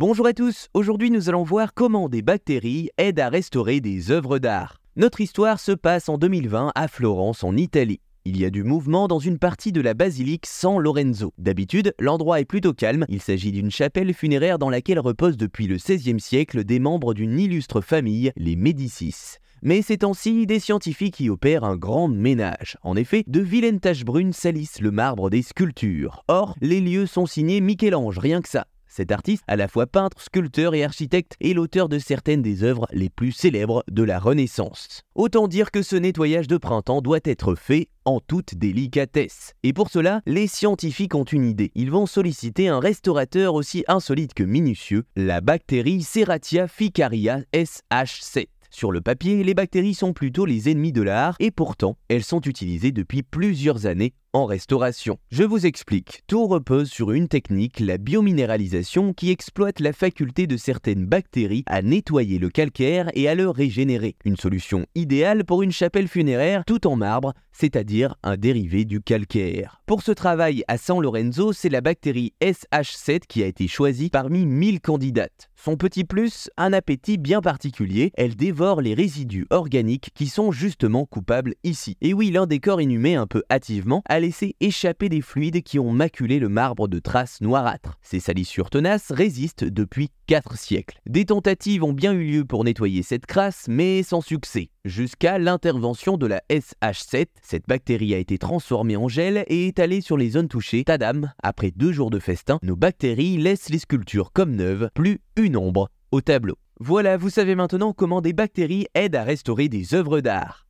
Bonjour à tous, aujourd'hui nous allons voir comment des bactéries aident à restaurer des œuvres d'art. Notre histoire se passe en 2020 à Florence en Italie. Il y a du mouvement dans une partie de la basilique San Lorenzo. D'habitude, l'endroit est plutôt calme, il s'agit d'une chapelle funéraire dans laquelle reposent depuis le XVIe siècle des membres d'une illustre famille, les Médicis. Mais ces temps-ci, des scientifiques y opèrent un grand ménage. En effet, de vilaines taches brunes salissent le marbre des sculptures. Or, les lieux sont signés Michel-Ange, rien que ça. Cet artiste, à la fois peintre, sculpteur et architecte, est l'auteur de certaines des œuvres les plus célèbres de la Renaissance. Autant dire que ce nettoyage de printemps doit être fait en toute délicatesse. Et pour cela, les scientifiques ont une idée. Ils vont solliciter un restaurateur aussi insolite que minutieux, la bactérie Serratia ficaria SH7. Sur le papier, les bactéries sont plutôt les ennemis de l'art et pourtant, elles sont utilisées depuis plusieurs années en restauration. Je vous explique. Tout repose sur une technique, la biominéralisation, qui exploite la faculté de certaines bactéries à nettoyer le calcaire et à le régénérer. Une solution idéale pour une chapelle funéraire tout en marbre, c'est-à-dire un dérivé du calcaire. Pour ce travail à San Lorenzo, c'est la bactérie SH7 qui a été choisie parmi 1000 candidates. Son petit plus, un appétit bien particulier, elle dévore les résidus organiques qui sont justement coupables ici. Et oui, l'un des corps inhumés un peu hâtivement laissé échapper des fluides qui ont maculé le marbre de traces noirâtres. Ces salissures tenaces résistent depuis 4 siècles. Des tentatives ont bien eu lieu pour nettoyer cette crasse, mais sans succès. Jusqu'à l'intervention de la SH7, cette bactérie a été transformée en gel et étalée sur les zones touchées. Tadam, après deux jours de festin, nos bactéries laissent les sculptures comme neuves, plus une ombre au tableau. Voilà, vous savez maintenant comment des bactéries aident à restaurer des œuvres d'art.